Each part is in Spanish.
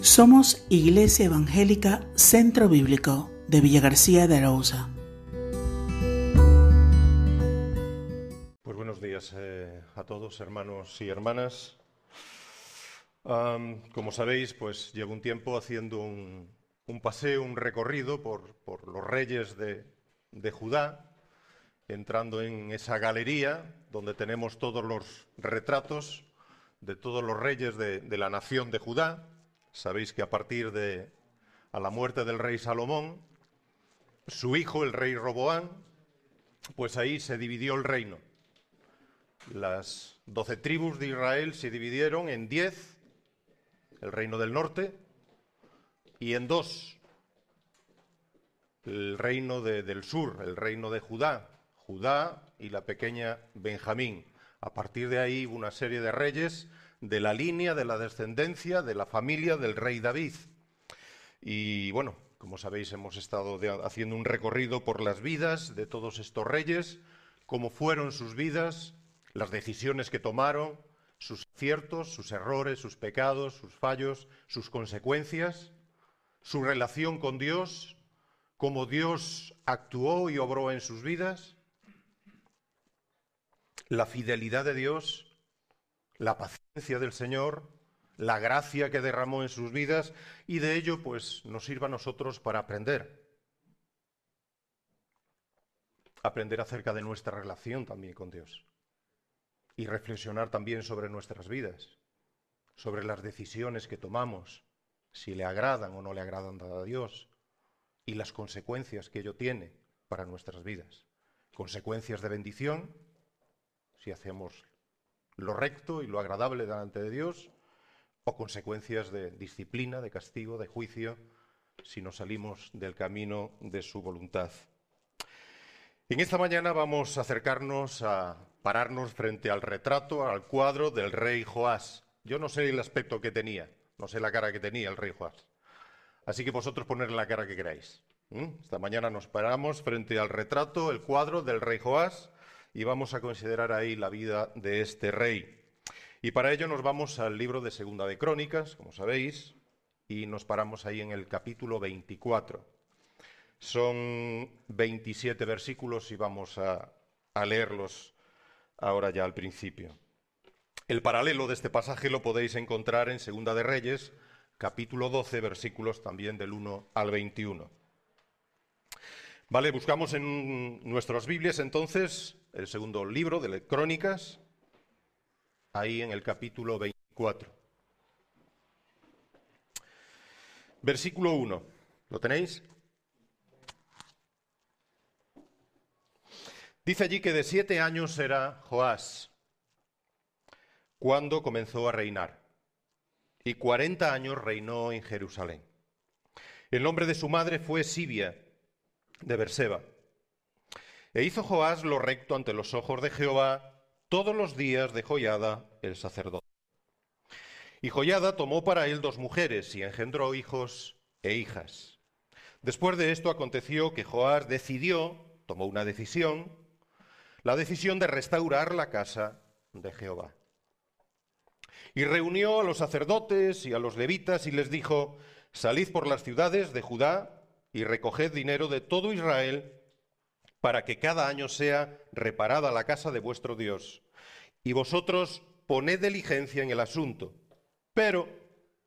Somos Iglesia Evangélica Centro Bíblico de Villa García de Arauza. Pues buenos días eh, a todos, hermanos y hermanas. Como sabéis, pues llevo un tiempo haciendo un, paseo, un recorrido por, por los reyes de, de Judá, entrando en esa galería donde tenemos todos los retratos de todos los reyes de la nación de Judá. Sabéis que a partir de a la muerte del rey Salomón, su hijo, el rey Roboán, pues ahí se dividió el reino. Las doce tribus de Israel se dividieron en diez, el reino del norte, y en dos, el reino de- del sur, el reino de Judá, Judá y la pequeña Benjamín. A partir de ahí una serie de reyes de la línea, de la descendencia, de la familia del rey David. Y bueno, como sabéis, hemos estado haciendo un recorrido por las vidas de todos estos reyes, cómo fueron sus vidas, las decisiones que tomaron, sus aciertos, sus errores, sus pecados, sus fallos, sus consecuencias, su relación con Dios, cómo Dios actuó y obró en sus vidas, la fidelidad de Dios, la paciencia del Señor, la gracia que derramó en sus vidas y de ello pues nos sirva a nosotros para aprender. Aprender acerca de nuestra relación también con Dios y reflexionar también sobre nuestras vidas, sobre las decisiones que tomamos, si le agradan o no le agradan a Dios y las consecuencias que ello tiene para nuestras vidas. Consecuencias de bendición, si hacemos lo recto y lo agradable delante de Dios, o consecuencias de disciplina, de castigo, de juicio, si nos salimos del camino de su voluntad. En esta mañana vamos a acercarnos a pararnos frente al retrato, al cuadro del rey Joás. Yo no sé el aspecto que tenía, no sé la cara que tenía el rey Joás. Así que vosotros ponerle la cara que queráis. Esta mañana nos paramos frente al retrato, el cuadro del rey Joás, y vamos a considerar ahí la vida de este rey. Y para ello nos vamos al libro de Segunda de Crónicas, como sabéis, y nos paramos ahí en el capítulo 24. Son 27 versículos y vamos a, leerlos ahora ya al principio. El paralelo de este pasaje lo podéis encontrar en Segunda de Reyes, capítulo 12, versículos también del 1 al 21. Vale, buscamos en nuestras Biblias entonces el segundo libro de Crónicas, ahí en el capítulo 24. Versículo 1. ¿Lo tenéis? Dice allí que de siete años era Joás cuando comenzó a reinar, y cuarenta años reinó en Jerusalén. El nombre de su madre fue Sibia, de Berseba. E hizo Joás lo recto ante los ojos de Jehová todos los días de Joyada, el sacerdote. Y Joyada tomó para él dos mujeres y engendró hijos e hijas. Después de esto aconteció que Joás decidió, tomó una decisión, la decisión de restaurar la casa de Jehová. Y reunió a los sacerdotes y a los levitas y les dijo, salid por las ciudades de Judá y recoged dinero de todo Israel para que cada año sea reparada la casa de vuestro Dios. Y vosotros poned diligencia en el asunto. Pero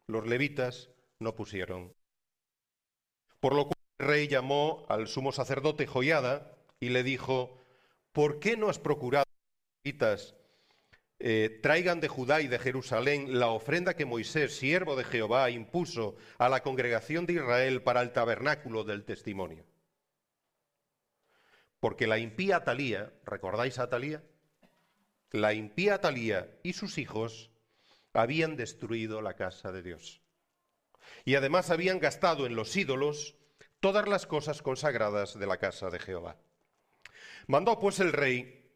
los levitas no pusieron. Por lo cual el rey llamó al sumo sacerdote Joiada y le dijo, ¿por qué no has procurado, levitas, eh, traigan de Judá y de Jerusalén la ofrenda que Moisés, siervo de Jehová, impuso a la congregación de Israel para el tabernáculo del testimonio? Porque la impía Atalía, ¿recordáis a Atalía? La impía Atalía y sus hijos habían destruido la casa de Dios. Y además habían gastado en los ídolos todas las cosas consagradas de la casa de Jehová. Mandó pues el rey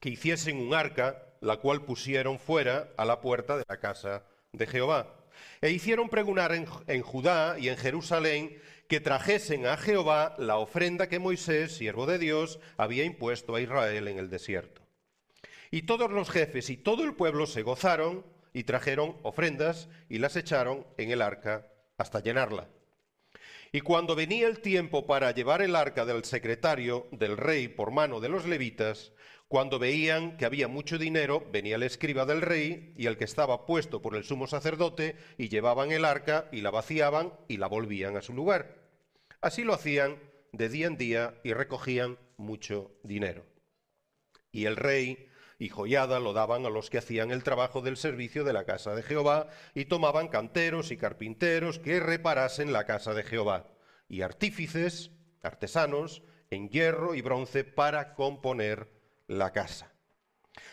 que hiciesen un arca, la cual pusieron fuera a la puerta de la casa de Jehová. E hicieron pregonar en, en Judá y en Jerusalén que trajesen a Jehová la ofrenda que Moisés, siervo de Dios, había impuesto a Israel en el desierto. Y todos los jefes y todo el pueblo se gozaron y trajeron ofrendas y las echaron en el arca hasta llenarla. Y cuando venía el tiempo para llevar el arca del secretario del rey por mano de los levitas, cuando veían que había mucho dinero, venía el escriba del rey y el que estaba puesto por el sumo sacerdote y llevaban el arca y la vaciaban y la volvían a su lugar. Así lo hacían de día en día y recogían mucho dinero. Y el rey y joyada lo daban a los que hacían el trabajo del servicio de la casa de Jehová y tomaban canteros y carpinteros que reparasen la casa de Jehová y artífices, artesanos, en hierro y bronce para componer la casa.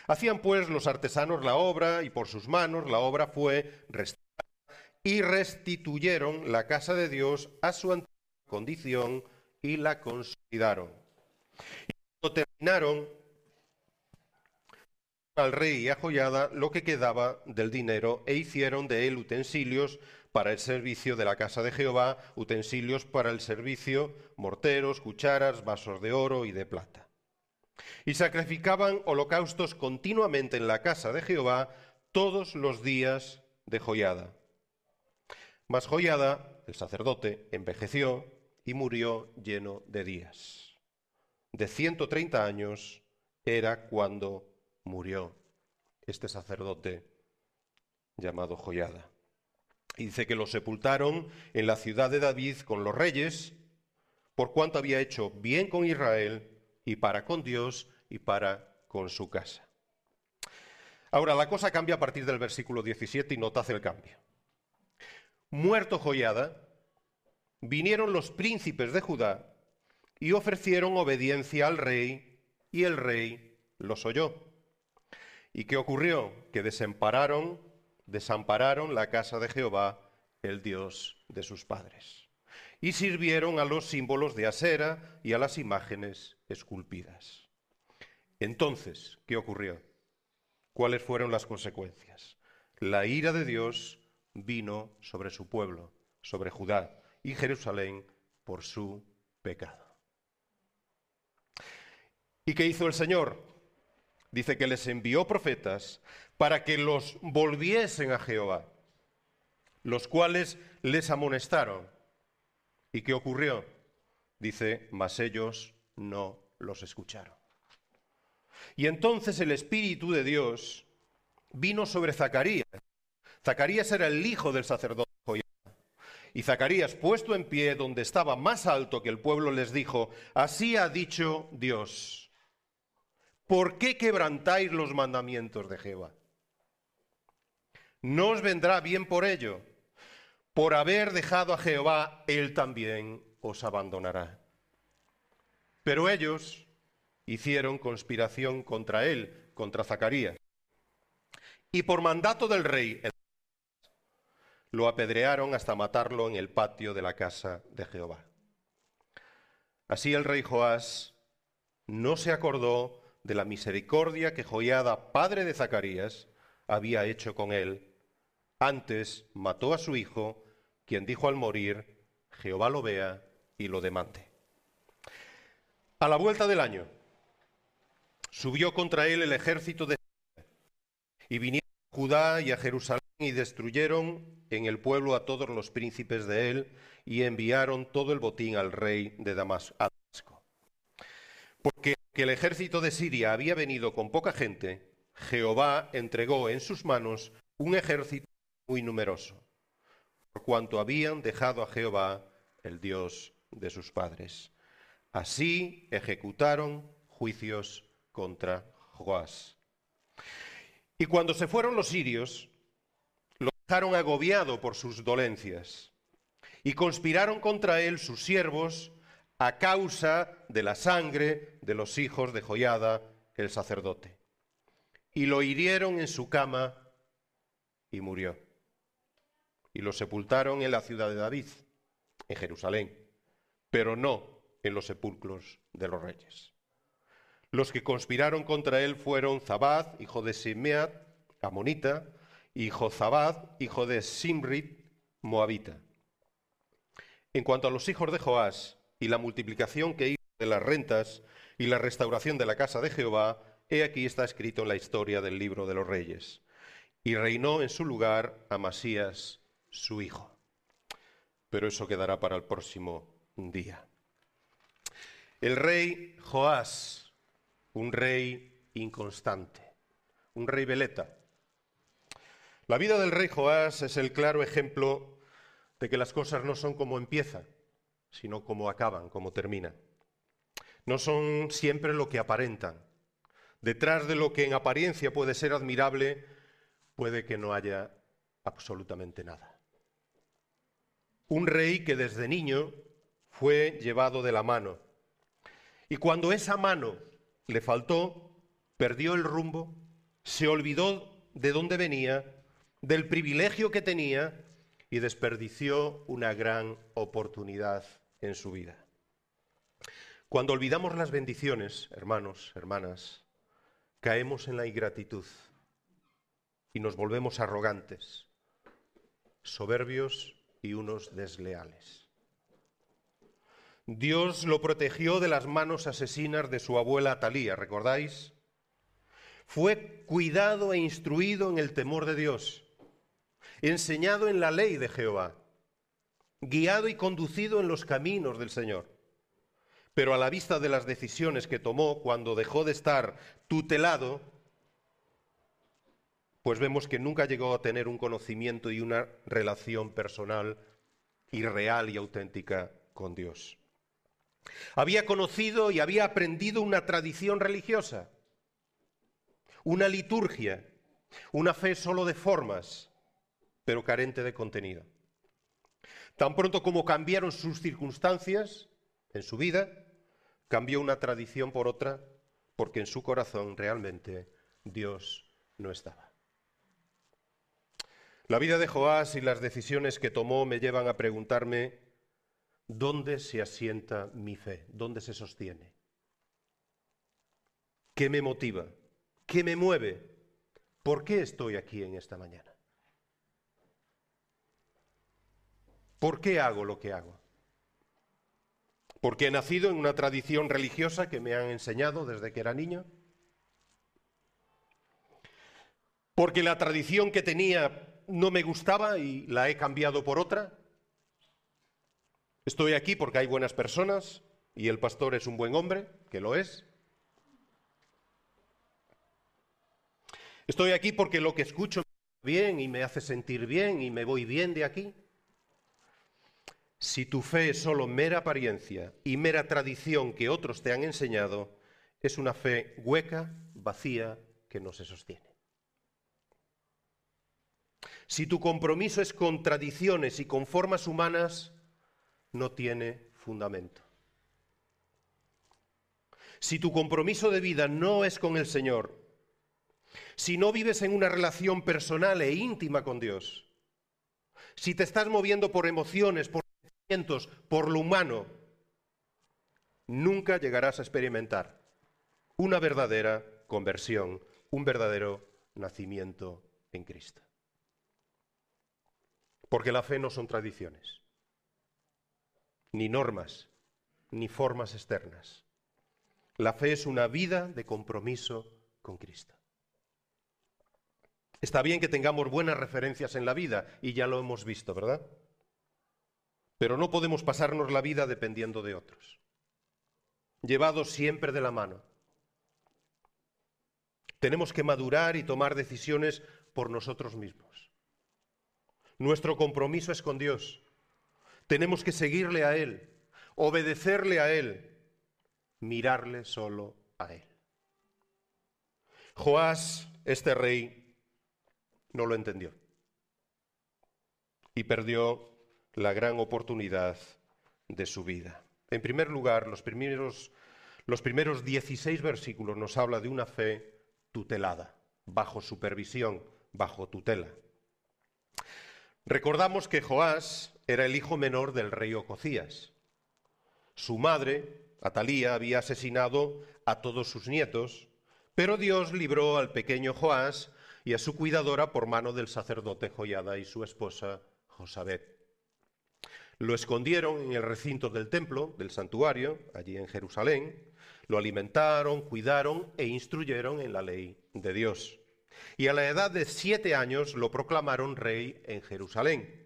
Hacían pues los artesanos la obra y por sus manos la obra fue restaurada y restituyeron la casa de Dios a su antigua condición y la consolidaron. Y cuando terminaron al rey y a Joyada lo que quedaba del dinero e hicieron de él utensilios para el servicio de la casa de Jehová, utensilios para el servicio, morteros, cucharas, vasos de oro y de plata. Y sacrificaban holocaustos continuamente en la casa de Jehová todos los días de Joyada. Mas Joyada, el sacerdote, envejeció y murió lleno de días. De 130 años era cuando murió este sacerdote llamado Joyada. Y dice que lo sepultaron en la ciudad de David con los reyes, por cuanto había hecho bien con Israel y para con Dios y para con su casa. Ahora, la cosa cambia a partir del versículo 17 y notad el cambio. Muerto Joyada, vinieron los príncipes de Judá y ofrecieron obediencia al rey, y el rey los oyó. ¿Y qué ocurrió? Que desampararon, desampararon la casa de Jehová, el Dios de sus padres. Y sirvieron a los símbolos de Asera y a las imágenes esculpidas. Entonces, ¿qué ocurrió? ¿Cuáles fueron las consecuencias? La ira de Dios vino sobre su pueblo, sobre Judá y Jerusalén por su pecado. ¿Y qué hizo el Señor? dice que les envió profetas para que los volviesen a Jehová, los cuales les amonestaron. ¿Y qué ocurrió? Dice, mas ellos no los escucharon. Y entonces el Espíritu de Dios vino sobre Zacarías. Zacarías era el hijo del sacerdote Y Zacarías, puesto en pie donde estaba más alto que el pueblo, les dijo, así ha dicho Dios ¿por qué quebrantáis los mandamientos de Jehová? No os vendrá bien por ello. Por haber dejado a Jehová, Él también os abandonará. Pero ellos hicieron conspiración contra Él, contra Zacarías. Y por mandato del rey, lo apedrearon hasta matarlo en el patio de la casa de Jehová. Así el rey Joás no se acordó de la misericordia que Joiada, padre de Zacarías, había hecho con él. Antes mató a su hijo, quien dijo al morir, Jehová lo vea y lo demande. A la vuelta del año, subió contra él el ejército de y vinieron a Judá y a Jerusalén y destruyeron en el pueblo a todos los príncipes de él y enviaron todo el botín al rey de Damasco. Porque que el ejército de Siria había venido con poca gente, Jehová entregó en sus manos un ejército muy numeroso, por cuanto habían dejado a Jehová, el Dios de sus padres. Así ejecutaron juicios contra Joás. Y cuando se fueron los sirios, lo dejaron agobiado por sus dolencias, y conspiraron contra él sus siervos, a causa de la sangre de los hijos de Joyada, el sacerdote. Y lo hirieron en su cama y murió. Y lo sepultaron en la ciudad de David, en Jerusalén, pero no en los sepulcros de los reyes. Los que conspiraron contra él fueron Zabad, hijo de Simeat, amonita, y Jozabad, hijo de Simrit, moabita. En cuanto a los hijos de Joás, y la multiplicación que hizo de las rentas y la restauración de la casa de Jehová, he aquí está escrito en la historia del libro de los reyes. Y reinó en su lugar Amasías, su hijo. pero eso quedará para el próximo día. El rey Joás, un rey inconstante, un rey veleta. La vida del rey Joás es el claro ejemplo de que las cosas no son como empiezan, sino como acaban, como terminan. No son siempre lo que aparentan. Detrás de lo que en apariencia puede ser admirable, puede que no haya absolutamente nada. Un rey que desde niño fue llevado de la mano. Y cuando esa mano le faltó, perdió el rumbo, se olvidó de dónde venía, del privilegio que tenía y desperdició una gran oportunidad en su vida. Cuando olvidamos las bendiciones, hermanos, hermanas, caemos en la ingratitud y nos volvemos arrogantes, soberbios y unos desleales. Dios lo protegió de las manos asesinas de su abuela Talía, ¿recordáis? Fue cuidado e instruido en el temor de Dios, enseñado en la ley de Jehová, guiado y conducido en los caminos del Señor. Pero a la vista de las decisiones que tomó cuando dejó de estar tutelado, pues vemos que nunca llegó a tener un conocimiento y una relación personal y real y auténtica con Dios. Había conocido y había aprendido una tradición religiosa, una liturgia, una fe solo de formas, pero carente de contenido. Tan pronto como cambiaron sus circunstancias en su vida, Cambió una tradición por otra porque en su corazón realmente Dios no estaba. La vida de Joás y las decisiones que tomó me llevan a preguntarme, ¿dónde se asienta mi fe? ¿Dónde se sostiene? ¿Qué me motiva? ¿Qué me mueve? ¿Por qué estoy aquí en esta mañana? ¿Por qué hago lo que hago? porque he nacido en una tradición religiosa que me han enseñado desde que era niño, porque la tradición que tenía no me gustaba y la he cambiado por otra. Estoy aquí porque hay buenas personas y el pastor es un buen hombre, que lo es. Estoy aquí porque lo que escucho me bien y me hace sentir bien y me voy bien de aquí. Si tu fe es solo mera apariencia y mera tradición que otros te han enseñado, es una fe hueca, vacía, que no se sostiene. Si tu compromiso es con tradiciones y con formas humanas, no tiene fundamento. Si tu compromiso de vida no es con el Señor, si no vives en una relación personal e íntima con Dios, si te estás moviendo por emociones, por por lo humano, nunca llegarás a experimentar una verdadera conversión, un verdadero nacimiento en Cristo. Porque la fe no son tradiciones, ni normas, ni formas externas. La fe es una vida de compromiso con Cristo. Está bien que tengamos buenas referencias en la vida, y ya lo hemos visto, ¿verdad? Pero no podemos pasarnos la vida dependiendo de otros, llevados siempre de la mano. Tenemos que madurar y tomar decisiones por nosotros mismos. Nuestro compromiso es con Dios. Tenemos que seguirle a Él, obedecerle a Él, mirarle solo a Él. Joás, este rey, no lo entendió y perdió la gran oportunidad de su vida. En primer lugar, los primeros, los primeros 16 versículos nos habla de una fe tutelada, bajo supervisión, bajo tutela. Recordamos que Joás era el hijo menor del rey Ococías. Su madre, Atalía, había asesinado a todos sus nietos, pero Dios libró al pequeño Joás y a su cuidadora por mano del sacerdote Joyada y su esposa Josabet. Lo escondieron en el recinto del templo, del santuario, allí en Jerusalén. Lo alimentaron, cuidaron e instruyeron en la ley de Dios. Y a la edad de siete años lo proclamaron rey en Jerusalén.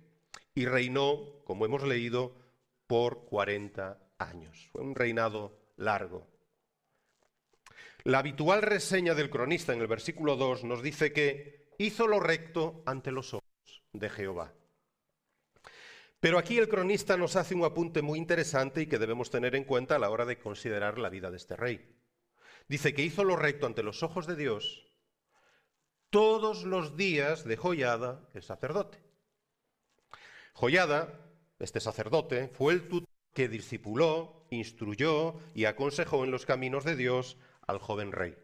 Y reinó, como hemos leído, por 40 años. Fue un reinado largo. La habitual reseña del cronista en el versículo 2 nos dice que hizo lo recto ante los ojos de Jehová. Pero aquí el cronista nos hace un apunte muy interesante y que debemos tener en cuenta a la hora de considerar la vida de este rey. Dice que hizo lo recto ante los ojos de Dios todos los días de Joyada, el sacerdote. Joyada, este sacerdote, fue el tutor que discipuló, instruyó y aconsejó en los caminos de Dios al joven rey.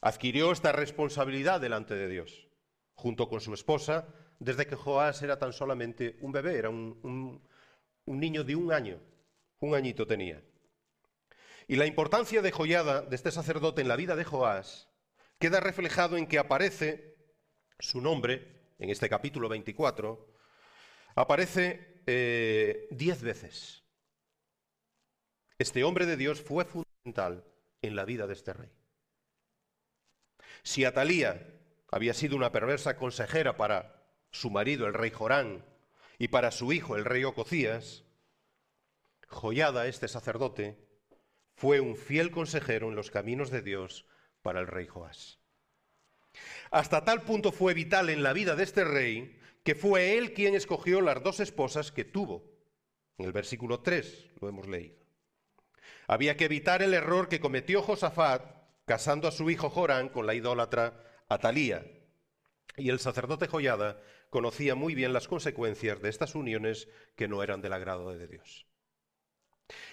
Adquirió esta responsabilidad delante de Dios, junto con su esposa, desde que Joás era tan solamente un bebé, era un, niño de un año, un añito tenía. Y la importancia de Joyada, de este sacerdote en la vida de Joás, queda reflejado en que aparece su nombre, en este capítulo 24, aparece eh, diez veces. Este hombre de Dios fue fundamental en la vida de este rey. Si Atalía había sido una perversa consejera para su marido, el rey Jorán, y para su hijo, el rey Ococías, Joyada, este sacerdote, fue un fiel consejero en los caminos de Dios para el rey Joás. Hasta tal punto fue vital en la vida de este rey que fue él quien escogió las dos esposas que tuvo. En el versículo 3 lo hemos leído. Había que evitar el error que cometió Josafat casando a su hijo Jorán con la idólatra Atalía. Y el sacerdote Joyada conocía muy bien las consecuencias de estas uniones que no eran del agrado de Dios.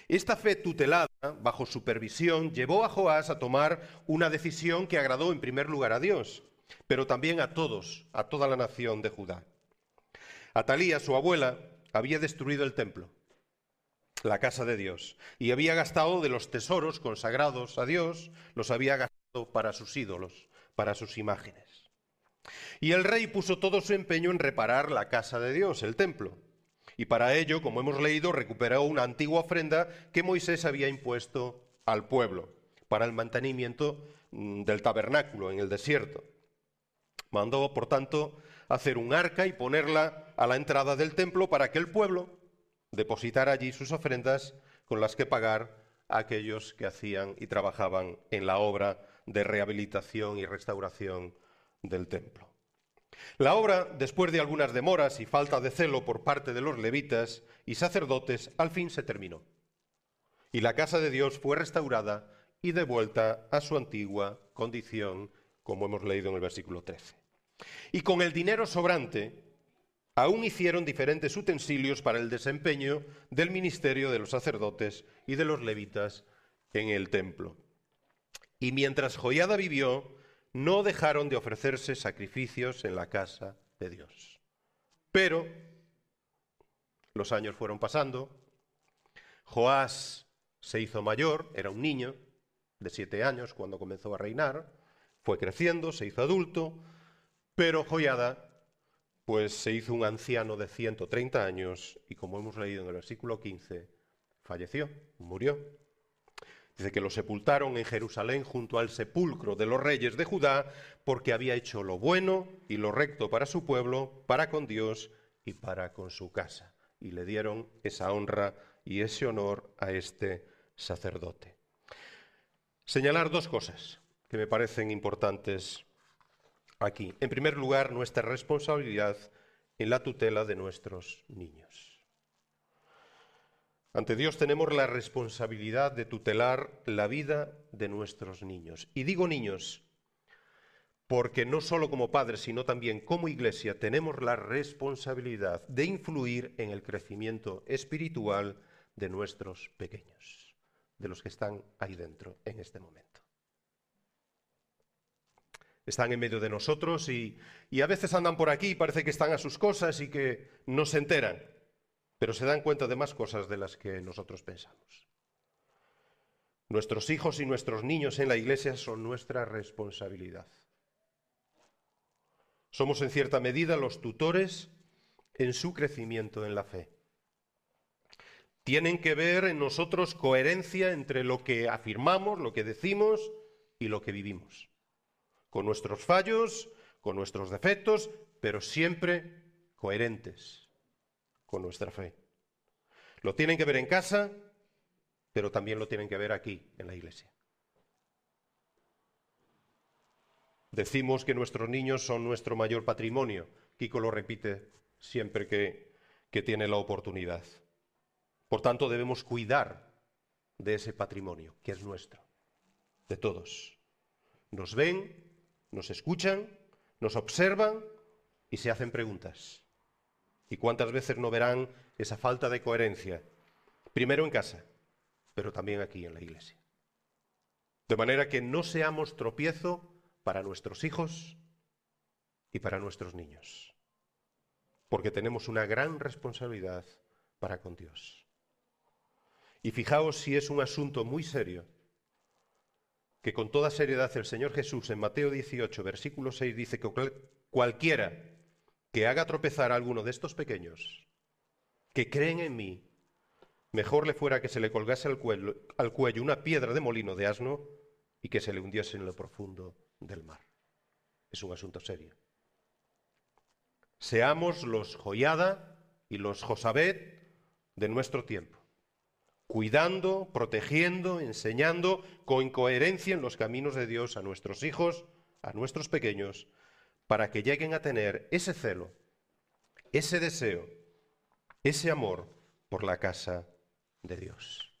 Esta fe tutelada, bajo supervisión, llevó a Joás a tomar una decisión que agradó en primer lugar a Dios, pero también a todos, a toda la nación de Judá. Atalía, su abuela, había destruido el templo la casa de Dios, y había gastado de los tesoros consagrados a Dios, los había gastado para sus ídolos, para sus imágenes. Y el rey puso todo su empeño en reparar la casa de Dios, el templo. Y para ello, como hemos leído, recuperó una antigua ofrenda que Moisés había impuesto al pueblo para el mantenimiento mm, del tabernáculo en el desierto. Mandó, por tanto, hacer un arca y ponerla a la entrada del templo para que el pueblo depositar allí sus ofrendas con las que pagar a aquellos que hacían y trabajaban en la obra de rehabilitación y restauración del templo. La obra, después de algunas demoras y falta de celo por parte de los levitas y sacerdotes, al fin se terminó. Y la casa de Dios fue restaurada y devuelta a su antigua condición, como hemos leído en el versículo 13. Y con el dinero sobrante, Aún hicieron diferentes utensilios para el desempeño del ministerio de los sacerdotes y de los levitas en el templo. Y mientras Joiada vivió, no dejaron de ofrecerse sacrificios en la casa de Dios. Pero los años fueron pasando, Joás se hizo mayor, era un niño de siete años cuando comenzó a reinar, fue creciendo, se hizo adulto, pero Joiada pues se hizo un anciano de 130 años y como hemos leído en el versículo 15, falleció, murió. Dice que lo sepultaron en Jerusalén junto al sepulcro de los reyes de Judá porque había hecho lo bueno y lo recto para su pueblo, para con Dios y para con su casa. Y le dieron esa honra y ese honor a este sacerdote. Señalar dos cosas que me parecen importantes aquí. En primer lugar, nuestra responsabilidad en la tutela de nuestros niños. Ante Dios tenemos la responsabilidad de tutelar la vida de nuestros niños. Y digo niños porque no solo como padres, sino también como iglesia tenemos la responsabilidad de influir en el crecimiento espiritual de nuestros pequeños, de los que están ahí dentro en este momento están en medio de nosotros y, a veces andan por aquí y parece que están a sus cosas y que no se enteran, pero se dan cuenta de más cosas de las que nosotros pensamos. Nuestros hijos y nuestros niños en la iglesia son nuestra responsabilidad. Somos en cierta medida los tutores en su crecimiento en la fe. Tienen que ver en nosotros coherencia entre lo que afirmamos, lo que decimos y lo que vivimos con nuestros fallos, con nuestros defectos, pero siempre coherentes, con nuestra fe. Lo tienen que ver en casa, pero también lo tienen que ver aquí, en la iglesia. Decimos que nuestros niños son nuestro mayor patrimonio. Kiko lo repite siempre que, que tiene la oportunidad. Por tanto, debemos cuidar de ese patrimonio que es nuestro, de todos. Nos ven, nos escuchan, nos observan y se hacen preguntas. ¿Y cuántas veces no verán esa falta de coherencia? Primero en casa, pero también aquí en la iglesia. De manera que no seamos tropiezo para nuestros hijos y para nuestros niños, porque tenemos una gran responsabilidad para con Dios. Y fijaos si es un asunto muy serio, que con toda seriedad el Señor Jesús en Mateo 18, versículo 6 dice que cualquiera que haga tropezar a alguno de estos pequeños, que creen en mí, mejor le fuera que se le colgase al cuello, al cuello una piedra de molino de asno y que se le hundiese en lo profundo del mar. Es un asunto serio. Seamos los Joyada y los Josabet de nuestro tiempo, cuidando, protegiendo, enseñando con coherencia en los caminos de Dios a nuestros hijos, a nuestros pequeños, para que lleguen a tener ese celo, ese deseo, ese amor por la casa de Dios.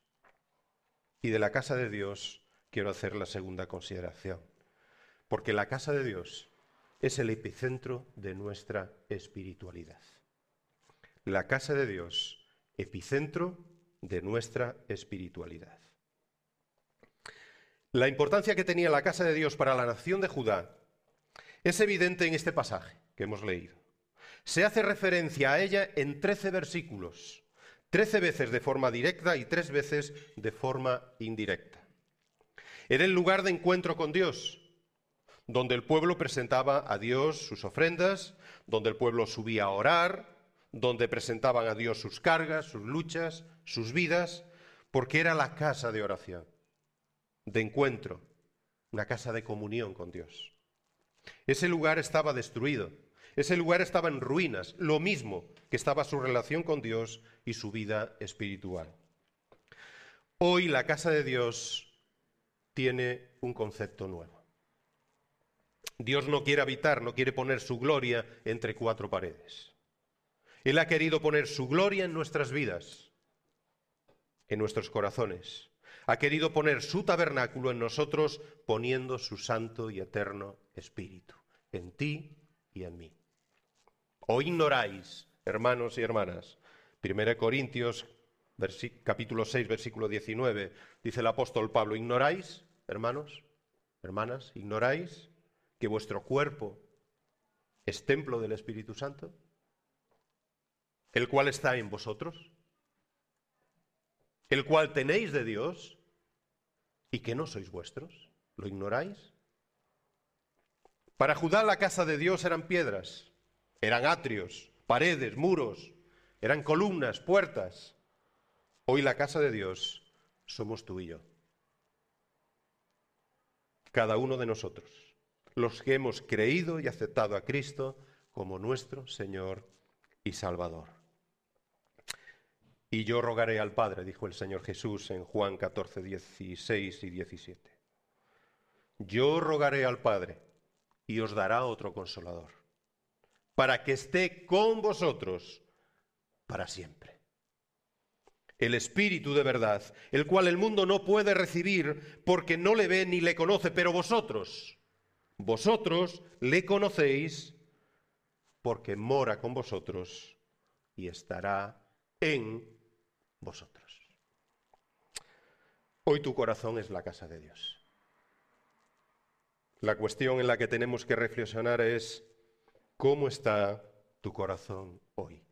Y de la casa de Dios quiero hacer la segunda consideración. Porque la casa de Dios es el epicentro de nuestra espiritualidad. La casa de Dios, epicentro de nuestra espiritualidad. La importancia que tenía la casa de Dios para la nación de Judá es evidente en este pasaje que hemos leído. Se hace referencia a ella en trece versículos, trece veces de forma directa y tres veces de forma indirecta. Era el lugar de encuentro con Dios, donde el pueblo presentaba a Dios sus ofrendas, donde el pueblo subía a orar, donde presentaban a Dios sus cargas, sus luchas, sus vidas, porque era la casa de oración, de encuentro, una casa de comunión con Dios. Ese lugar estaba destruido, ese lugar estaba en ruinas, lo mismo que estaba su relación con Dios y su vida espiritual. Hoy la casa de Dios tiene un concepto nuevo. Dios no quiere habitar, no quiere poner su gloria entre cuatro paredes. Él ha querido poner su gloria en nuestras vidas, en nuestros corazones. Ha querido poner su tabernáculo en nosotros, poniendo su santo y eterno Espíritu, en ti y en mí. O ignoráis, hermanos y hermanas, 1 Corintios capítulo 6, versículo 19, dice el apóstol Pablo, ¿ignoráis, hermanos, hermanas, ignoráis que vuestro cuerpo es templo del Espíritu Santo, el cual está en vosotros, el cual tenéis de Dios y que no sois vuestros. ¿Lo ignoráis? Para Judá la casa de Dios eran piedras, eran atrios, paredes, muros, eran columnas, puertas. Hoy la casa de Dios somos tú y yo. Cada uno de nosotros los que hemos creído y aceptado a Cristo como nuestro Señor y Salvador. Y yo rogaré al Padre, dijo el Señor Jesús en Juan 14, 16 y 17. Yo rogaré al Padre y os dará otro consolador, para que esté con vosotros para siempre. El Espíritu de verdad, el cual el mundo no puede recibir porque no le ve ni le conoce, pero vosotros, vosotros le conocéis porque mora con vosotros y estará en vosotros. Hoy tu corazón es la casa de Dios. La cuestión en la que tenemos que reflexionar es, ¿cómo está tu corazón hoy?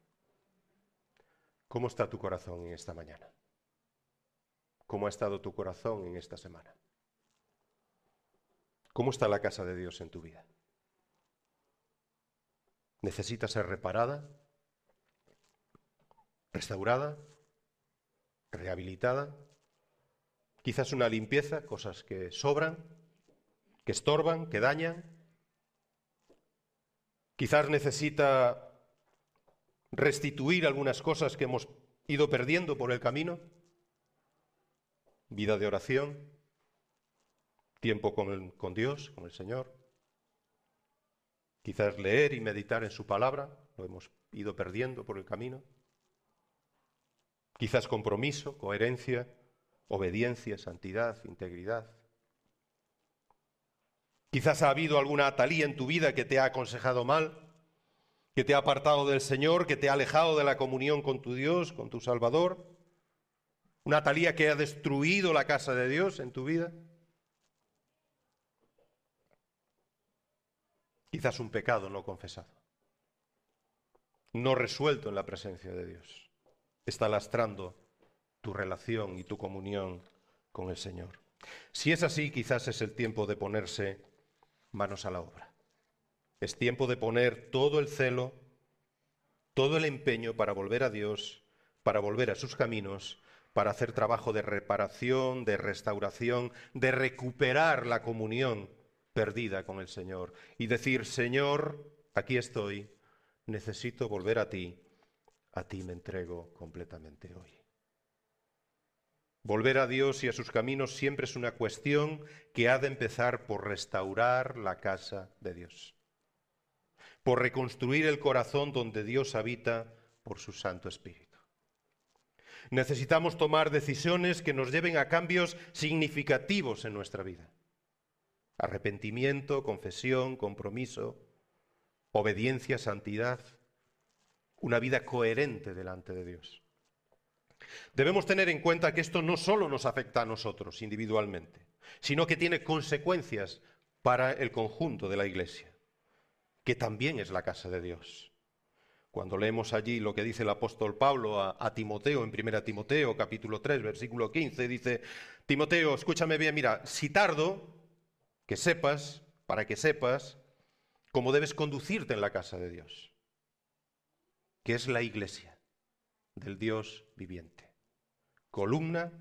¿Cómo está tu corazón en esta mañana? ¿Cómo ha estado tu corazón en esta semana? ¿Cómo está la casa de Dios en tu vida? ¿Necesita ser reparada? ¿Restaurada? ¿Rehabilitada? Quizás una limpieza, cosas que sobran, que estorban, que dañan. Quizás necesita restituir algunas cosas que hemos ido perdiendo por el camino. Vida de oración, tiempo con, con Dios, con el Señor. Quizás leer y meditar en su palabra, lo hemos ido perdiendo por el camino. Quizás compromiso, coherencia, obediencia, santidad, integridad. Quizás ha habido alguna atalía en tu vida que te ha aconsejado mal, que te ha apartado del Señor, que te ha alejado de la comunión con tu Dios, con tu Salvador. Una atalía que ha destruido la casa de Dios en tu vida. Quizás un pecado no confesado, no resuelto en la presencia de Dios. Está lastrando tu relación y tu comunión con el Señor. Si es así, quizás es el tiempo de ponerse manos a la obra. Es tiempo de poner todo el celo, todo el empeño para volver a Dios, para volver a sus caminos, para hacer trabajo de reparación, de restauración, de recuperar la comunión perdida con el Señor y decir, Señor, aquí estoy, necesito volver a ti, a ti me entrego completamente hoy. Volver a Dios y a sus caminos siempre es una cuestión que ha de empezar por restaurar la casa de Dios, por reconstruir el corazón donde Dios habita por su Santo Espíritu. Necesitamos tomar decisiones que nos lleven a cambios significativos en nuestra vida. Arrepentimiento, confesión, compromiso, obediencia, santidad, una vida coherente delante de Dios. Debemos tener en cuenta que esto no solo nos afecta a nosotros individualmente, sino que tiene consecuencias para el conjunto de la Iglesia, que también es la casa de Dios. Cuando leemos allí lo que dice el apóstol Pablo a, Timoteo, en 1 Timoteo capítulo 3, versículo 15, dice, Timoteo, escúchame bien, mira, si tardo, que sepas, para que sepas, cómo debes conducirte en la casa de Dios, que es la iglesia del Dios viviente, columna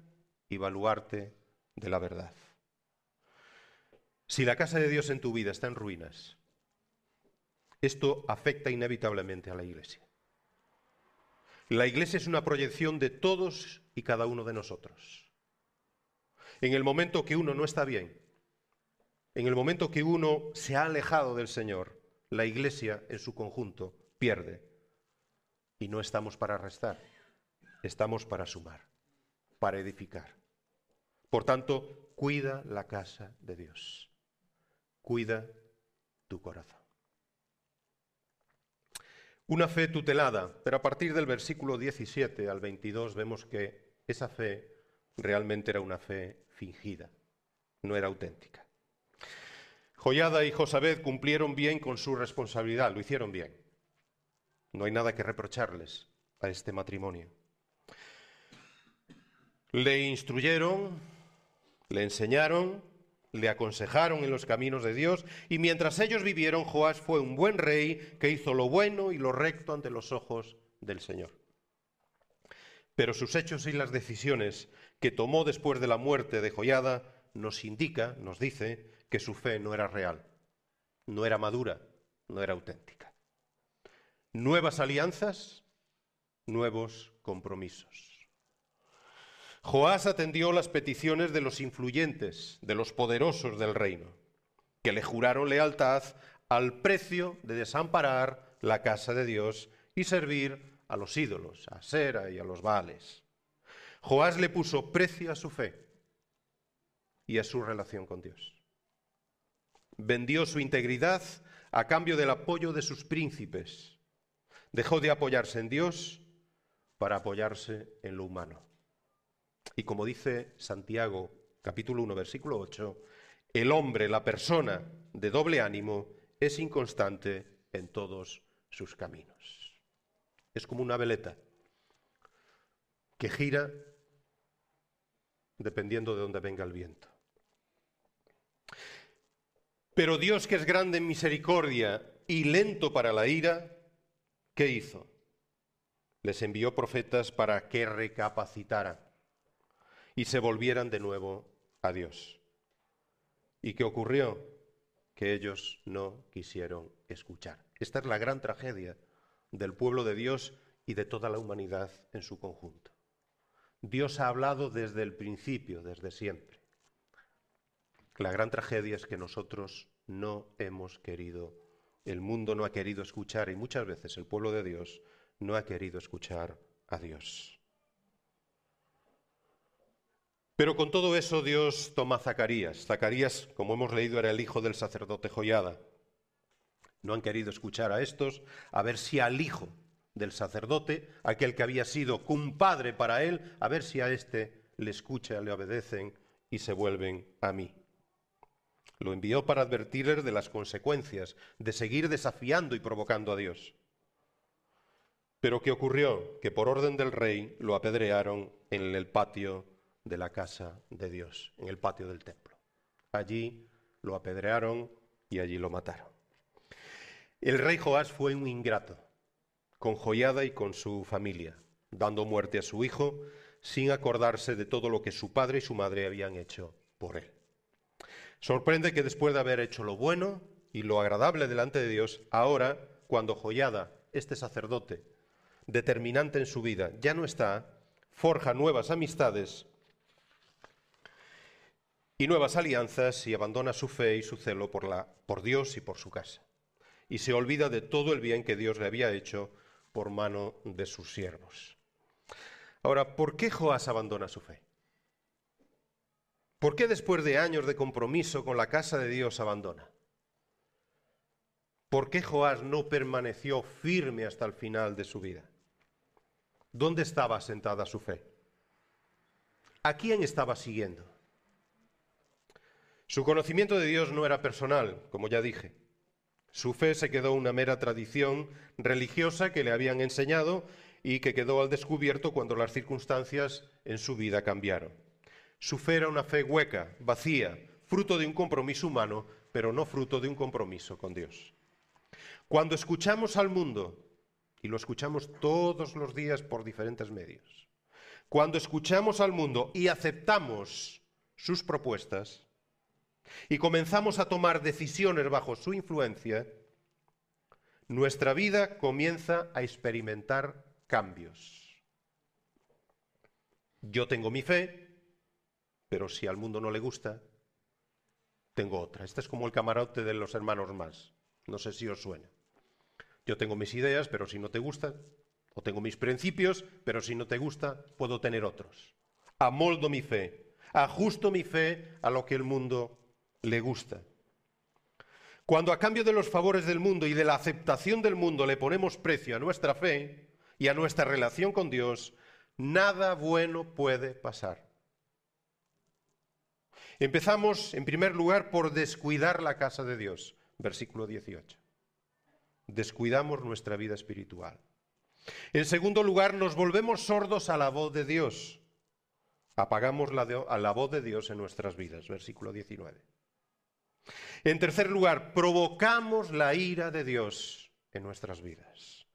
y baluarte de la verdad. Si la casa de Dios en tu vida está en ruinas, esto afecta inevitablemente a la iglesia. La iglesia es una proyección de todos y cada uno de nosotros. En el momento que uno no está bien, en el momento que uno se ha alejado del Señor, la iglesia en su conjunto pierde y no estamos para restar, estamos para sumar, para edificar. Por tanto, cuida la casa de Dios. Cuida tu corazón. Una fe tutelada, pero a partir del versículo 17 al 22 vemos que esa fe realmente era una fe fingida, no era auténtica. Joyada y Josabed cumplieron bien con su responsabilidad, lo hicieron bien. No hay nada que reprocharles a este matrimonio. Le instruyeron, le enseñaron, le aconsejaron en los caminos de Dios, y mientras ellos vivieron, Joás fue un buen rey que hizo lo bueno y lo recto ante los ojos del Señor. Pero sus hechos y las decisiones que tomó después de la muerte de Joyada nos indica, nos dice, que su fe no era real, no era madura, no era auténtica. Nuevas alianzas, nuevos compromisos. Joás atendió las peticiones de los influyentes, de los poderosos del reino, que le juraron lealtad al precio de desamparar la casa de Dios y servir a los ídolos, a Sera y a los Baales. Joás le puso precio a su fe y a su relación con Dios. Vendió su integridad a cambio del apoyo de sus príncipes Dejó de apoyarse en Dios para apoyarse en lo humano. Y como dice Santiago capítulo 1 versículo 8, el hombre, la persona de doble ánimo, es inconstante en todos sus caminos. Es como una veleta que gira dependiendo de dónde venga el viento. Pero Dios que es grande en misericordia y lento para la ira, ¿Qué hizo? Les envió profetas para que recapacitaran y se volvieran de nuevo a Dios. ¿Y qué ocurrió? Que ellos no quisieron escuchar. Esta es la gran tragedia del pueblo de Dios y de toda la humanidad en su conjunto. Dios ha hablado desde el principio, desde siempre. La gran tragedia es que nosotros no hemos querido, el mundo no ha querido escuchar y muchas veces el pueblo de Dios no ha querido escuchar a Dios. Pero con todo eso Dios toma a Zacarías. Zacarías, como hemos leído, era el hijo del sacerdote Joyada. No han querido escuchar a estos, a ver si al hijo del sacerdote, aquel que había sido un padre para él, a ver si a éste le escucha, le obedecen y se vuelven a mí. Lo envió para advertirles de las consecuencias de seguir desafiando y provocando a Dios. Pero ¿qué ocurrió? Que por orden del rey lo apedrearon en el patio de la casa de Dios, en el patio del templo. Allí lo apedrearon y allí lo mataron. El rey Joás fue un ingrato, con Joyada y con su familia, dando muerte a su hijo sin acordarse de todo lo que su padre y su madre habían hecho por él. Sorprende que después de haber hecho lo bueno y lo agradable delante de Dios, ahora, cuando Joyada, este sacerdote, determinante en su vida, ya no está, forja nuevas amistades y nuevas alianzas y abandona su fe y su celo por, Dios y por su casa y se olvida de todo el bien que Dios le había hecho por mano de sus siervos. Ahora, ¿por qué Joás abandona su fe? ¿Por qué después de años de compromiso con la casa de Dios abandona? ¿Por qué Joás no permaneció firme hasta el final de su vida? ¿Dónde estaba sentada su fe? ¿A quién estaba siguiendo? Su conocimiento de Dios no era personal, como ya dije. Su fe se quedó una mera tradición religiosa que le habían enseñado y que quedó al descubierto cuando las circunstancias en su vida cambiaron. Su fe era una fe hueca, vacía, fruto de un compromiso humano, pero no fruto de un compromiso con Dios. Cuando escuchamos al mundo, y lo escuchamos todos los días por diferentes medios, cuando escuchamos al mundo y aceptamos sus propuestas, y comenzamos a tomar decisiones bajo su influencia, nuestra vida comienza a experimentar cambios. Yo tengo mi fe, pero si al mundo no le gusta, tengo otra. Este es como el camarote de los hermanos más. No sé si os suena. Yo tengo mis ideas, pero si no te gusta, o tengo mis principios, pero si no te gusta, puedo tener otros. Amoldo mi fe, ajusto mi fe a lo que el mundo le gusta. Cuando a cambio de los favores del mundo y de la aceptación del mundo le ponemos precio a nuestra fe y a nuestra relación con Dios, nada bueno puede pasar. Empezamos, en primer lugar, por descuidar la casa de Dios, versículo 18. Descuidamos nuestra vida espiritual. En segundo lugar, nos volvemos sordos a la voz de Dios. Apagamos la, a la voz de Dios en nuestras vidas, versículo 19. En tercer lugar, provocamos la ira de Dios en nuestras vidas.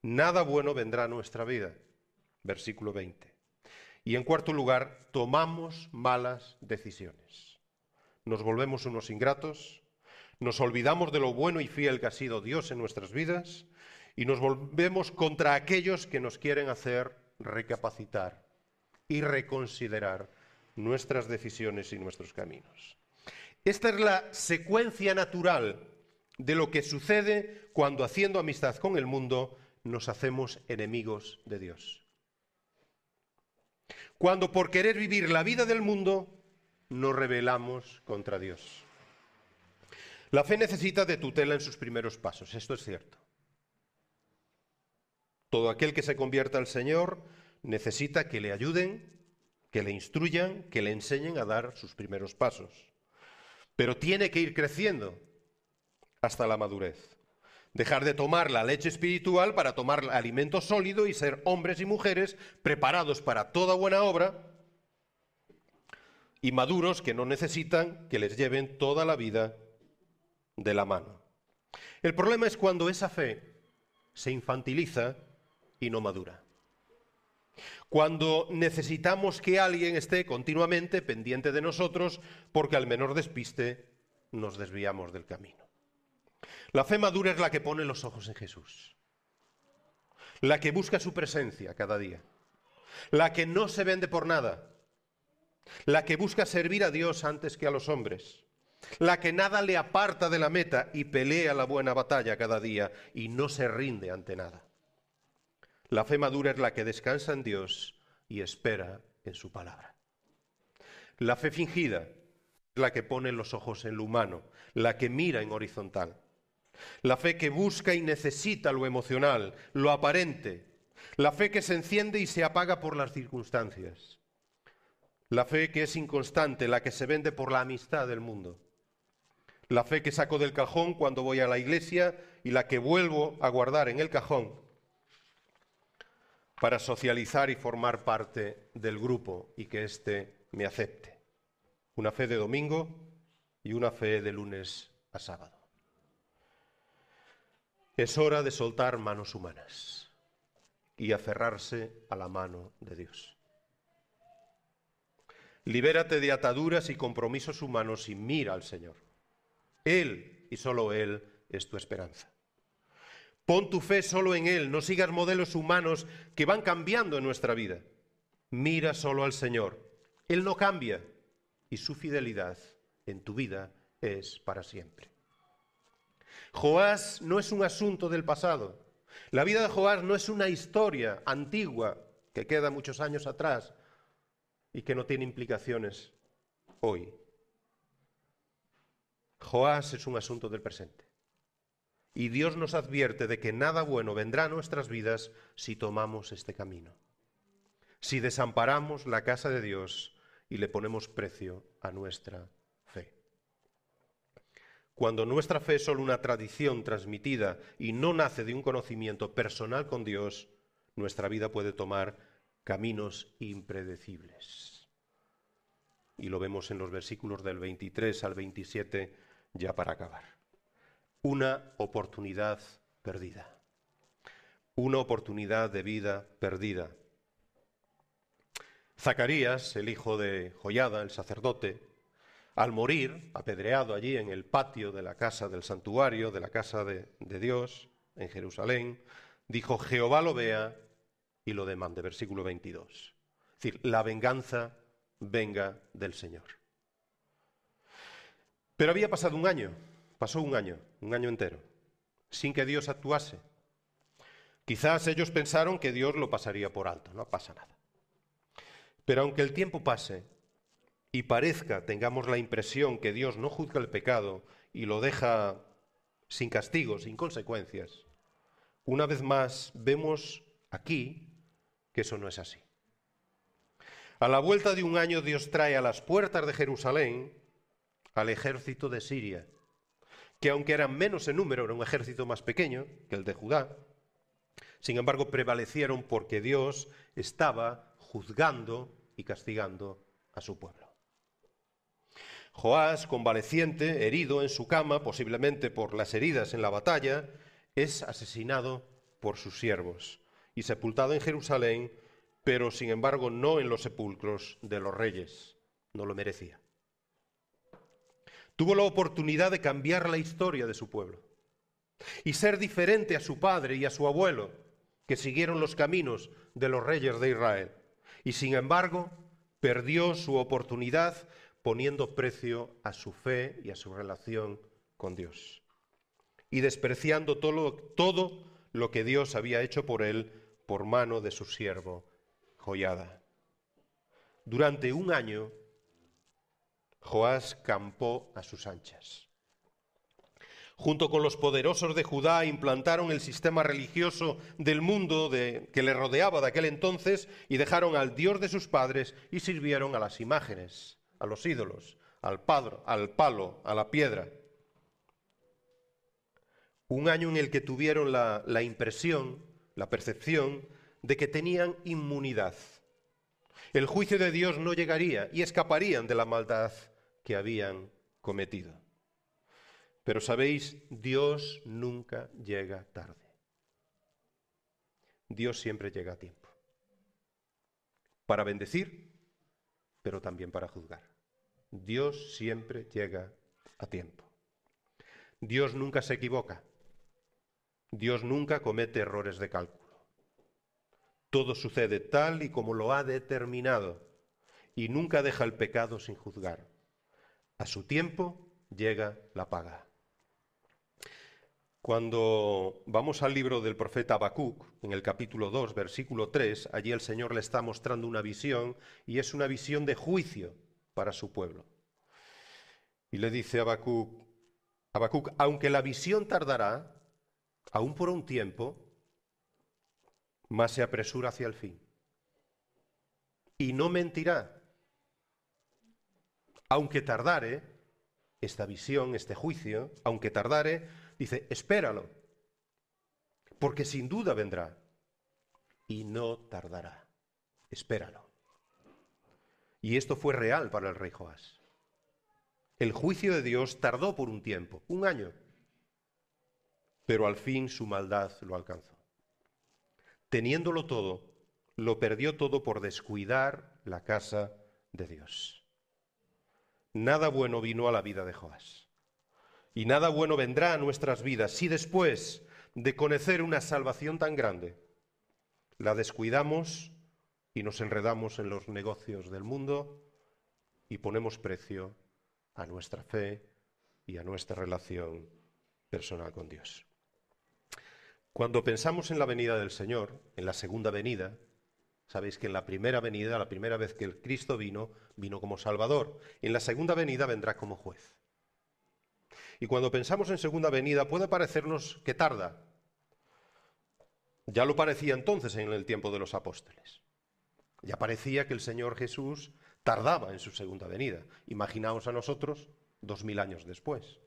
Nada bueno vendrá a nuestra vida. Versículo 20. Y en cuarto lugar, tomamos malas decisiones. Nos volvemos unos ingratos, nos olvidamos de lo bueno y fiel que ha sido Dios en nuestras vidas y nos volvemos contra aquellos que nos quieren hacer recapacitar y reconsiderar nuestras decisiones y nuestros caminos. Esta es la secuencia natural de lo que sucede cuando haciendo amistad con el mundo nos hacemos enemigos de Dios. Cuando por querer vivir la vida del mundo nos rebelamos contra Dios. La fe necesita de tutela en sus primeros pasos, esto es cierto. Todo aquel que se convierta al Señor necesita que le ayuden, que le instruyan, que le enseñen a dar sus primeros pasos pero tiene que ir creciendo hasta la madurez. Dejar de tomar la leche espiritual para tomar alimento sólido y ser hombres y mujeres preparados para toda buena obra y maduros que no necesitan que les lleven toda la vida de la mano. El problema es cuando esa fe se infantiliza y no madura. Cuando necesitamos que alguien esté continuamente pendiente de nosotros porque al menor despiste nos desviamos del camino. La fe madura es la que pone los ojos en Jesús. la que busca su presencia cada día, la que no se vende por nada, la que busca servir a Dios antes que a los hombres, la que nada le aparta de la meta y pelea la buena batalla cada día y no se rinde ante nada. La fe madura es la que descansa en Dios y espera en su palabra. La fe fingida es la que pone los ojos en lo humano, la que mira en horizontal. La fe que busca y necesita lo emocional, lo aparente. La fe que se enciende y se apaga por las circunstancias. La fe que es inconstante, la que se vende por la amistad del mundo. La fe que saco del cajón cuando voy a la iglesia y la que vuelvo a guardar en el cajón para socializar y formar parte del grupo y que éste me acepte. Una fe de domingo y una fe de lunes a sábado. Es hora de soltar manos humanas y aferrarse a la mano de Dios. Libérate de ataduras y compromisos humanos y mira al Señor. Él y solo Él es tu esperanza. Pon tu fe solo en Él, no sigas modelos humanos que van cambiando en nuestra vida. Mira solo al Señor. Él no cambia y su fidelidad en tu vida es para siempre. Joás no es un asunto del pasado. La vida de Joás no es una historia antigua que queda muchos años atrás y que no tiene implicaciones hoy. Joás es un asunto del presente. Y Dios nos advierte de que nada bueno vendrá a nuestras vidas si tomamos este camino. Si desamparamos la casa de Dios y le ponemos precio a nuestra. Cuando nuestra fe es solo una tradición transmitida y no nace de un conocimiento personal con Dios, nuestra vida puede tomar caminos impredecibles. Y lo vemos en los versículos del 23 al 27 ya para acabar una oportunidad perdida. Una oportunidad de vida perdida. Zacarías, el hijo de Joyada, el sacerdote, al morir, apedreado allí en el patio de la casa del santuario, de la casa de, Dios, en Jerusalén, dijo, Jehová lo vea y lo demande, versículo 22. Es decir, la venganza venga del Señor. Pero había pasado un año, Pasó un año, un año entero, sin que Dios actuase. Quizás ellos pensaron que Dios lo pasaría por alto, no pasa nada. Pero aunque el tiempo pase y parezca, tengamos la impresión que Dios no juzga el pecado y lo deja sin castigo, sin consecuencias, una vez más vemos aquí que eso no es así. A la vuelta de un año Dios trae a las puertas de Jerusalén al ejército de Siria que aunque eran menos en número, era un ejército más pequeño que el de Judá, sin embargo prevalecieron porque Dios estaba juzgando y castigando a su pueblo. Joás, convaleciente, herido en su cama, posiblemente por las heridas en la batalla, es asesinado por sus siervos y sepultado en Jerusalén, pero sin embargo no en los sepulcros de los reyes. No lo merecía. Tuvo la oportunidad de cambiar la historia de su pueblo y ser diferente a su padre y a su abuelo, que siguieron los caminos de los reyes de Israel. Y sin embargo, perdió su oportunidad poniendo precio a su fe y a su relación con Dios. Y despreciando todo, lo que Dios había hecho por él por mano de su siervo Joyada. Durante un año Joás campó a sus anchas. Junto con los poderosos de Judá implantaron el sistema religioso del mundo que le rodeaba de aquel entonces y dejaron al Dios de sus padres y sirvieron a las imágenes, a los ídolos, al, padro, al palo, a la piedra. Un año en el que tuvieron la impresión, la percepción de que tenían inmunidad. El juicio de Dios no llegaría y escaparían de la maldad que habían cometido. Pero sabéis, Dios nunca llega tarde. Dios siempre llega a tiempo. Para bendecir, pero también para juzgar. Dios siempre llega a tiempo. Dios nunca se equivoca. Dios nunca comete errores de cálculo. Todo sucede tal y como lo ha determinado y nunca deja el pecado sin juzgar. A su tiempo llega la paga. Cuando vamos al libro del profeta Habacuc, en el capítulo 2, versículo 3, allí el Señor le está mostrando una visión y es una visión de juicio para su pueblo. Y le dice a Habacuc, aunque la visión tardará, aún por un tiempo, más se apresura hacia el fin. Y no mentirá. Aunque tardare, esta visión, este juicio, aunque tardare, dice, espéralo, porque sin duda vendrá. Y no tardará. Espéralo. Y esto fue real para el rey Joás. El juicio de Dios tardó por un tiempo, un año, pero al fin su maldad lo alcanzó. Teniéndolo todo, lo perdió todo por descuidar la casa de Dios. Nada bueno vino a la vida de Joás. Y nada bueno vendrá a nuestras vidas si después de conocer una salvación tan grande, la descuidamos y nos enredamos en los negocios del mundo y ponemos precio a nuestra fe y a nuestra relación personal con Dios. Cuando pensamos en la venida del Señor, en la segunda venida, sabéis que en la primera venida, la primera vez que el Cristo vino, vino como Salvador. En la segunda venida vendrá como juez. Y cuando pensamos en segunda venida puede parecernos que tarda. Ya lo parecía entonces en el tiempo de los apóstoles. Ya parecía que el Señor Jesús tardaba en su segunda venida. Imaginaos a nosotros dos mil años después.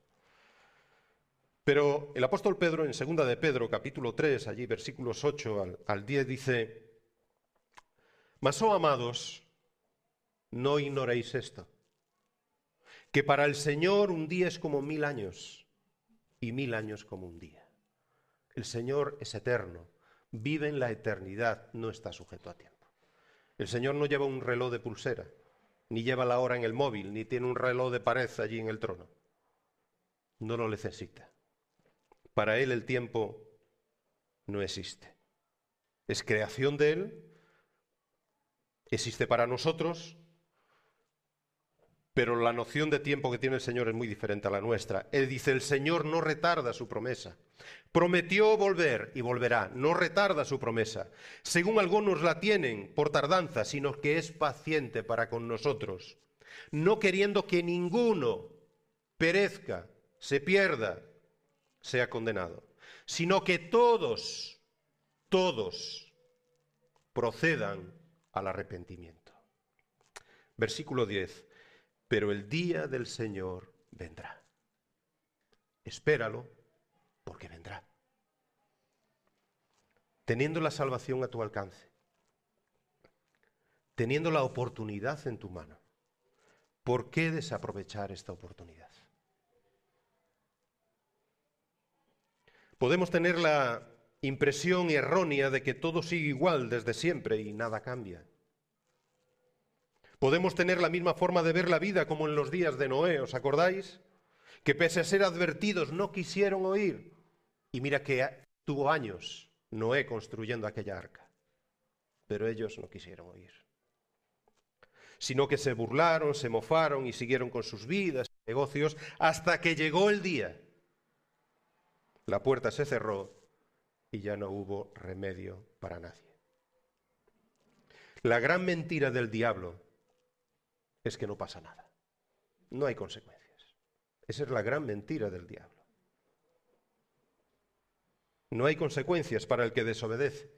Pero el apóstol Pedro, en segunda de Pedro, capítulo 3, allí versículos 8 al, al 10, dice, Mas, oh amados, no ignoréis esto, que para el Señor un día es como mil años y mil años como un día. El Señor es eterno, vive en la eternidad, no está sujeto a tiempo. El Señor no lleva un reloj de pulsera, ni lleva la hora en el móvil, ni tiene un reloj de pared allí en el trono. No lo necesita. Para Él el tiempo no existe. Es creación de Él, existe para nosotros, pero la noción de tiempo que tiene el Señor es muy diferente a la nuestra. Él dice, el Señor no retarda su promesa. Prometió volver y volverá, no retarda su promesa. Según algunos la tienen por tardanza, sino que es paciente para con nosotros, no queriendo que ninguno perezca, se pierda, sea condenado, sino que todos, todos procedan al arrepentimiento. Versículo 10 pero el día del Señor vendrá. Espéralo, porque vendrá. Teniendo la salvación a tu alcance, teniendo la oportunidad en tu mano, ¿por qué desaprovechar esta oportunidad? Podemos tener la impresión errónea de que todo sigue igual desde siempre y nada cambia. Podemos tener la misma forma de ver la vida como en los días de Noé, ¿os acordáis? Que pese a ser advertidos no quisieron oír. Y mira que tuvo años Noé construyendo aquella arca, pero ellos no quisieron oír. Sino que se burlaron, se mofaron y siguieron con sus vidas, negocios, hasta que llegó el día. La puerta se cerró y ya no hubo remedio para nadie. La gran mentira del diablo es que no pasa nada. No hay consecuencias. Esa es la gran mentira del diablo. No hay consecuencias para el que desobedece,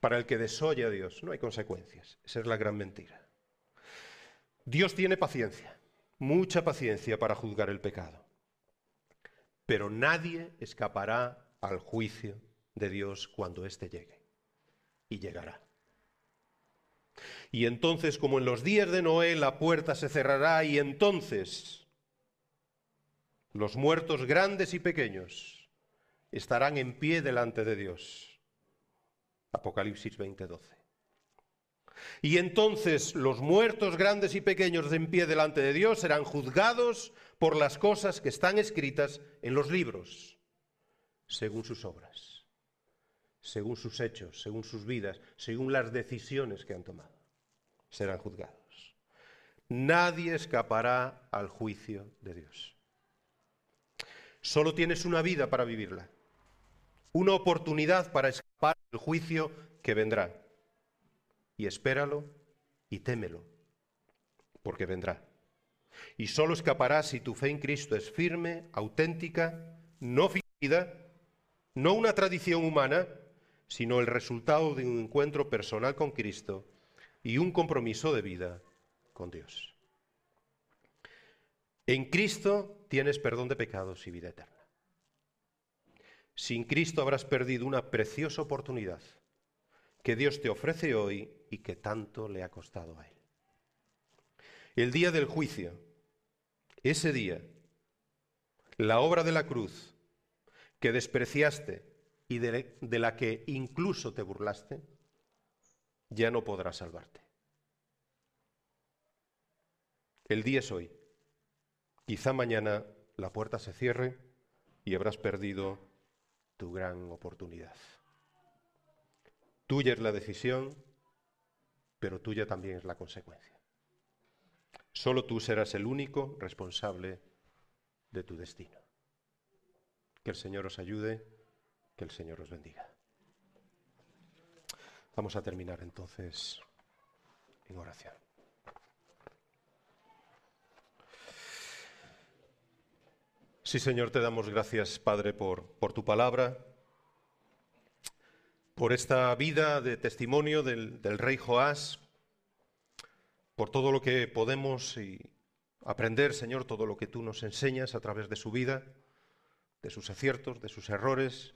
para el que desoye a Dios. No hay consecuencias. Esa es la gran mentira. Dios tiene paciencia, mucha paciencia para juzgar el pecado. Pero nadie escapará al juicio de Dios cuando éste llegue. Y llegará. Y entonces, como en los días de Noé, la puerta se cerrará y entonces los muertos grandes y pequeños estarán en pie delante de Dios. Apocalipsis 20:12. Y entonces los muertos grandes y pequeños en pie delante de Dios serán juzgados por las cosas que están escritas en los libros, según sus obras. según sus hechos, según sus vidas, según las decisiones que han tomado. Serán juzgados. Nadie escapará al juicio de Dios. Solo tienes una vida para vivirla, una oportunidad para escapar del juicio que vendrá. Y espéralo y témelo, porque vendrá. Y solo escaparás si tu fe en Cristo es firme, auténtica, no fingida, no una tradición humana, sino el resultado de un encuentro personal con Cristo y un compromiso de vida con Dios. En Cristo tienes perdón de pecados y vida eterna. Sin Cristo habrás perdido una preciosa oportunidad que Dios te ofrece hoy y que tanto le ha costado a Él. El día del juicio, ese día, la obra de la cruz que despreciaste y de, la que incluso te burlaste, ya no podrá salvarte. El día es hoy. Quizá mañana la puerta se cierre y habrás perdido tu gran oportunidad. Tuya es la decisión, pero tuya también es la consecuencia. Solo tú serás el único responsable de tu destino. Que el Señor os ayude que el Señor os bendiga. Vamos a terminar entonces en oración. Sí, Señor, te damos gracias, Padre, por, tu palabra, por esta vida de testimonio del, del rey Joás, por todo lo que podemos aprender, Señor, todo lo que tú nos enseñas a través de su vida, de sus aciertos, de sus errores,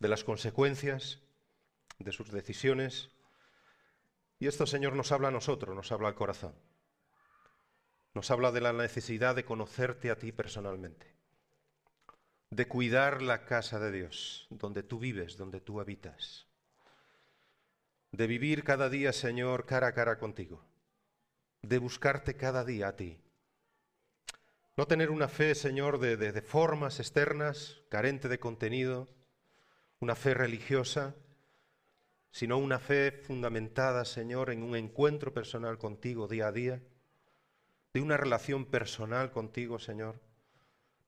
de las consecuencias de sus decisiones. Y esto, Señor, nos habla a nosotros, nos habla al corazón. Nos habla de la necesidad de conocerte a ti personalmente, de cuidar la casa de Dios, donde tú vives, donde tú habitas, de vivir cada día, Señor, cara a cara contigo, de buscarte cada día a ti. No tener una fe, Señor, de, de formas externas, carente de contenido, una fe religiosa, sino una fe fundamentada, Señor, en un encuentro personal contigo día a día, de una relación personal contigo, Señor,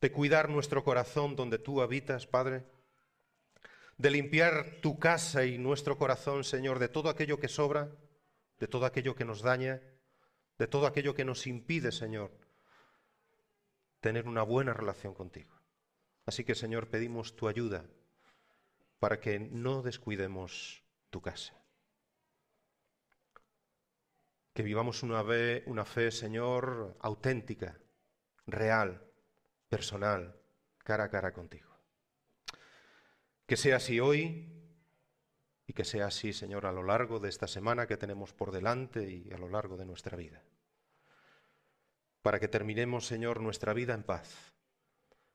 de cuidar nuestro corazón donde tú habitas, Padre, de limpiar tu casa y nuestro corazón, Señor, de todo aquello que sobra, de todo aquello que nos daña, de todo aquello que nos impide, Señor, tener una buena relación contigo. Así que, Señor, pedimos tu ayuda para que no descuidemos tu casa. Que vivamos una fe, una fe, Señor, auténtica, real, personal, cara a cara contigo. Que sea así hoy y que sea así, Señor, a lo largo de esta semana que tenemos por delante y a lo largo de nuestra vida. Para que terminemos, Señor, nuestra vida en paz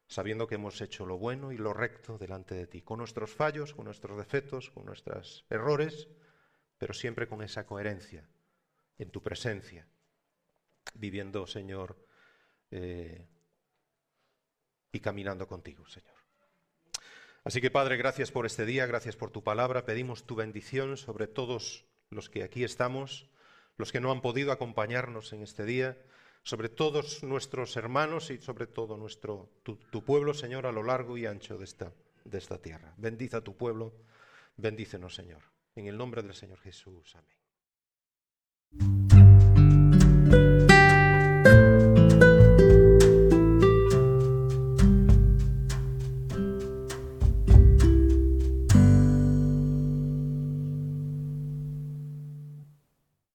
sabiendo que hemos hecho lo bueno y lo recto delante de ti, con nuestros fallos, con nuestros defectos, con nuestros errores, pero siempre con esa coherencia en tu presencia, viviendo, Señor, eh, y caminando contigo, Señor. Así que Padre, gracias por este día, gracias por tu palabra. Pedimos tu bendición sobre todos los que aquí estamos, los que no han podido acompañarnos en este día, sobre todos nuestros hermanos y sobre todo nuestro, tu, tu pueblo, Señor, a lo largo y ancho de esta, de esta tierra. Bendiza a tu pueblo, bendícenos, Señor. En el nombre del Señor Jesús. Amén.